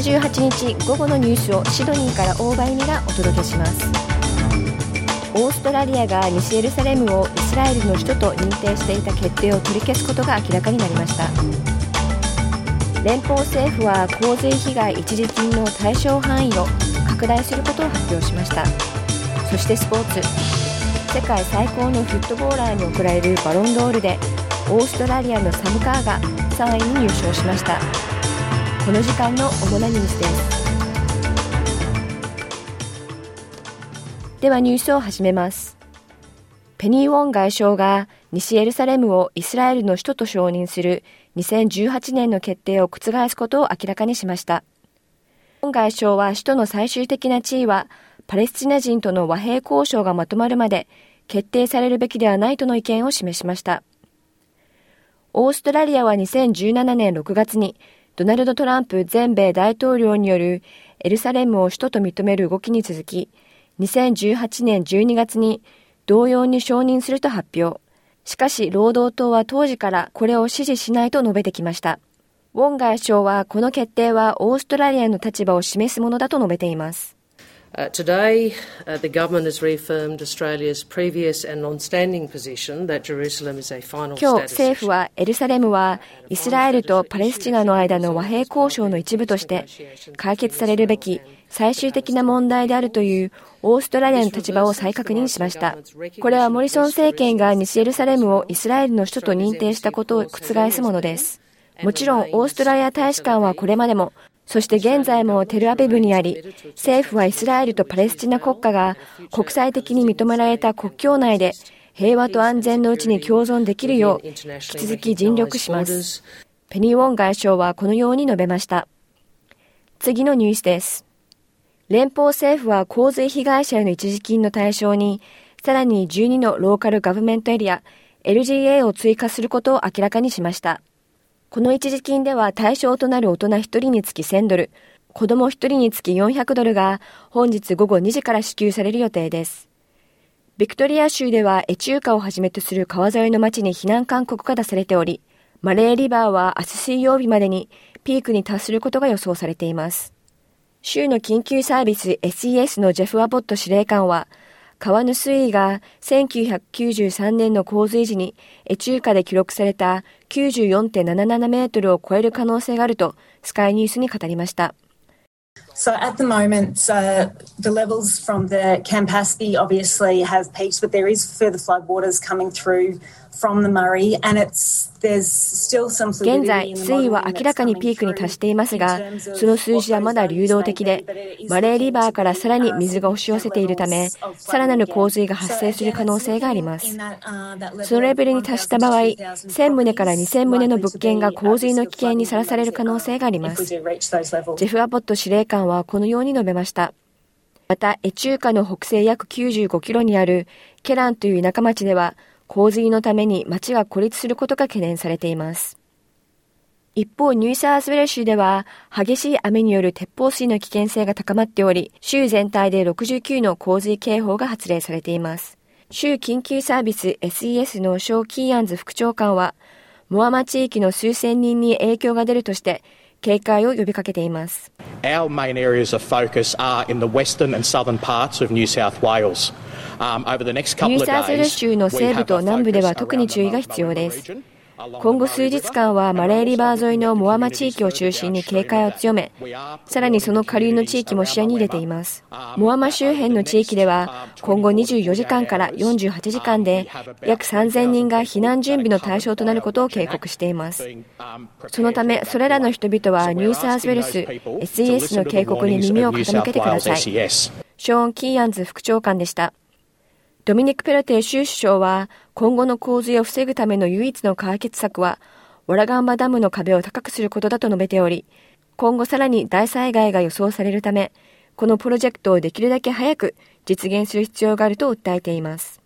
18日午後のニュースをシドニーから大場由美がお届けします。オーストラリアが西エルサレムをイスラエルの首都と認定していた決定を取り消すことが明らかになりました。連邦政府は洪水被害一時金の対象範囲を拡大することを発表しました。そしてスポーツ。世界最高のフットボーラーに贈られるバロンドールでオーストラリアのサムカーが3位に入賞しました。この時間の主なニュースです。ではニュースを始めます。ペニー・ウォン外相が西エルサレムをイスラエルの首都と承認する2018年の決定を覆すことを明らかにしました。ウォン外相は首都の最終的な地位はパレスチナ人との和平交渉がまとまるまで決定されるべきではないとの意見を示しました。オーストラリアは2017年6月にドナルド・トランプ全米大統領によるエルサレムを首都と認める動きに続き、2018年12月に同様に承認すると発表。しかし、労働党は当時からこれを支持しないと述べてきました。ウォン外相はこの決定はオーストラリアの立場を示すものだと述べています。Uh, today, uh, the government has reaffirmed Australia's previous and long-standing position that Jerusalem is a final 今日政府はエルサレムはイスラエルとパレスチナの間の和平交渉の一部として解決されるべき最終的な問題であるというオーストラリアの立場を再確認しました。これはモリソン政権が西エルサレムをイスラエルの首都と認定したことを覆すものです。もちろんオーストラリア大使館はこれまでもそして現在もテルアビブにあり、政府はイスラエルとパレスチナ国家が国際的に認められた国境内で平和と安全のうちに共存できるよう引き続き尽力します。ペニー・ウォン外相はこのように述べました。次のニュースです。連邦政府は洪水被害者への一時金の対象に、さらに12のローカルガブメントエリア LGA を追加することを明らかにしました。この一時金では対象となる大人1人につき1000ドル、子供1人につき400ドルが本日午後2時から支給される予定です。ビクトリア州ではエチューカをはじめとする川沿いの町に避難勧告が出されており、マレーリバーは明日水曜日までにピークに達することが予想されています。州の緊急サービス SES のジェフ・アボット司令官は、川の水位が1993年の洪水時にエチューカで記録された94.77メートルを超える可能性があるとスカイニュースに語りました。So at the moment, uh, the levels from the Campaspe obviously have peaked, but there is further floodwaters coming through from the Murray, and it's there's still some 現在、水位は明らかにピークに達していますが、その数字はまだ流動的で、マレーリバーからさらに水が押し寄せているため、さらなる洪水が発生する可能性があります。そのレベルに達した場合、1000棟から2000棟の物件が洪水の危険にさらされる可能性があります。ジェフ・アボット司令官はこのように述べました。また、エチューカの北西約95キロにあるケランという田舎町では、洪水のために町が孤立することが懸念されています。一方、ニューサースウェル州では、激しい雨による鉄砲水の危険性が高まっており、州全体で69の洪水警報が発令されています。州緊急サービス SES のショー・キーアンズ副長官は、モアマ地域の数千人に影響が出るとして、警戒を呼びかけています。Our main areas of focus are in the western and southern parts of New South Wales. Um, ニューサースウェル州の西部と南部では特に注意が必要です。今後数日間はマレーリバー沿いのモアマ地域を中心に警戒を強め、さらにその下流の地域も視野に入れています。モアマ周辺の地域では、今後24時間から48時間で約3000人が避難準備の対象となることを警告しています。そのため、それらの人々はニューサースウェルス SES の警告に耳を傾けてください。ショーン・キーアンズ副長官でした。ドミニク・ペロテ州首相は、今後の洪水を防ぐための唯一の解決策は、ワラガンバダムの壁を高くすることだと述べており、今後さらに大災害が予想されるため、このプロジェクトをできるだけ早く実現する必要があると訴えています。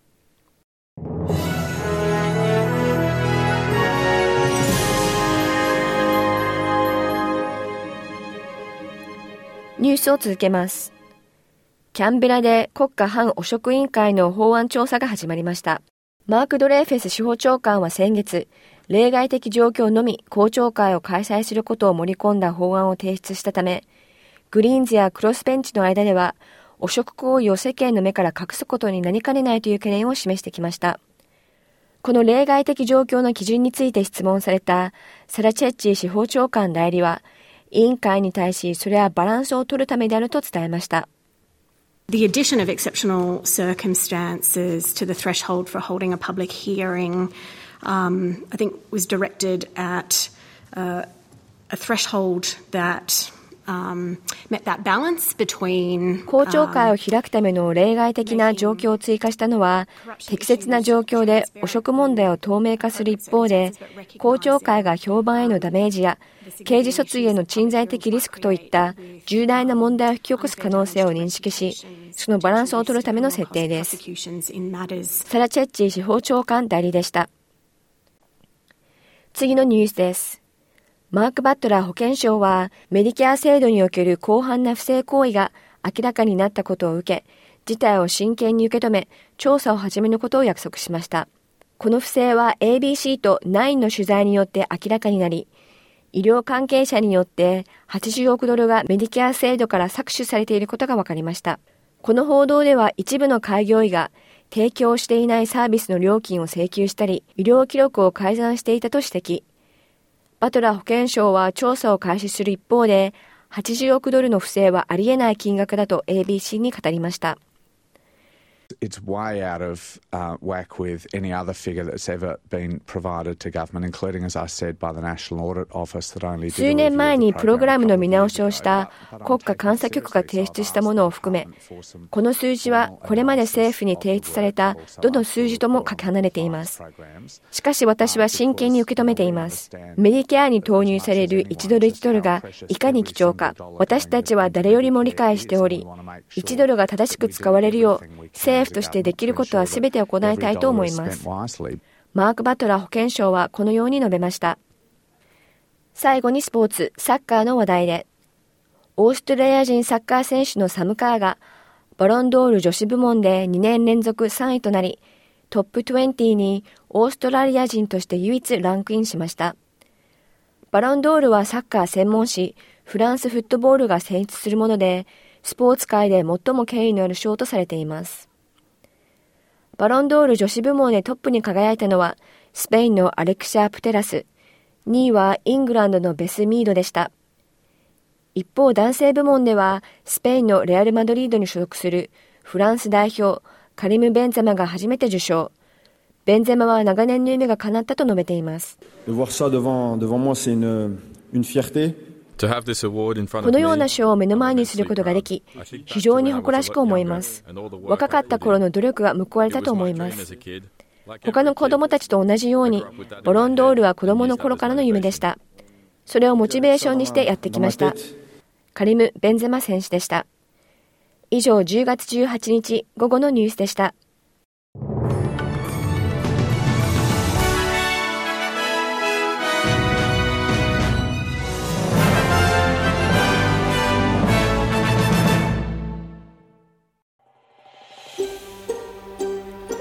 ニュースを続けます。キャンベラで国家反汚職委員会の法案調査が始まりました。マーク・ドレーフェス司法長官は先月、例外的状況のみ公聴会を開催することを盛り込んだ法案を提出したため、グリーンズやクロスベンチの間では、汚職行為を世間の目から隠すことになりかねないという懸念を示してきました。この例外的状況の基準について質問されたサラ・チェッチー司法長官代理は、委員会に対しそれはバランスを取るためであると伝えました。The addition of exceptional circumstances to the threshold for holding a public hearing um, I think was directed at uh, a threshold that 公聴会を開くための例外的な状況を追加したのは、適切な状況で汚職問題を透明化する一方で、公聴会が評判へのダメージや、刑事訴追への鎮在的リスクといった重大な問題を引き起こす可能性を認識し、そのバランスを取るための設定です。サラチェッチ司法長官代理でした。次のニュースです。マーク・バットラー保健相はメディケア制度における広範な不正行為が明らかになったことを受け、事態を真剣に受け止め、調査を始めることを約束しました。この不正は ABC と9の取材によって明らかになり、医療関係者によって80億ドルがメディケア制度から搾取されていることが分かりました。この報道では一部の開業医が提供していないサービスの料金を請求したり、医療記録を改ざんしていたと指摘。バトラー保健省は調査を開始する一方で、80億ドルの不正はありえない金額だと ABC に語りました。It's way out of uh, whack with any other figure that's ever been provided to government, including, as I said, by the National Audit Office that only 数年前にプログラムの見直しをした国家監査局が提出したものを含め、この数字はこれまで政府に提出されたどの数字ともかけ離れています。しかし私は真剣に受け止めています。メディケアに投入される1ドル1ドルがいかに貴重か、私たちは誰よりも理解しており、1ドルが正しく使われるよう、政府としてできることは全て行いたいと思います。マーク・バトラー保健相はこのように述べました。最後にスポーツ、サッカーの話題で、オーストラリア人サッカー選手のサム・カーが、バロンドール女子部門で2年連続3位となり、トップ20にオーストラリア人として唯一ランクインしました。バロンドールはサッカー専門誌、フランスフットボールが選出するもので、スポーツ界で最も権威のある賞とされています。バロンドール女子部門でトップに輝いたのは、スペインのアレクシャー・プテラス、2位はイングランドのベス・ミードでした。一方男性部門では、スペインのレアル・マドリードに所属するフランス代表、カリム・ベンゼマが初めて受賞。ベンゼマは長年の夢が叶ったと述べています。このような賞を目の前にすることができ、非常に誇らしく思います。若かった頃の努力が報われたと思います。他の子供たちと同じように、ボロンドールは子供の頃からの夢でした。それをモチベーションにしてやってきました。カリム・ベンゼマ選手でした。以上10月18日午後のニュースでした。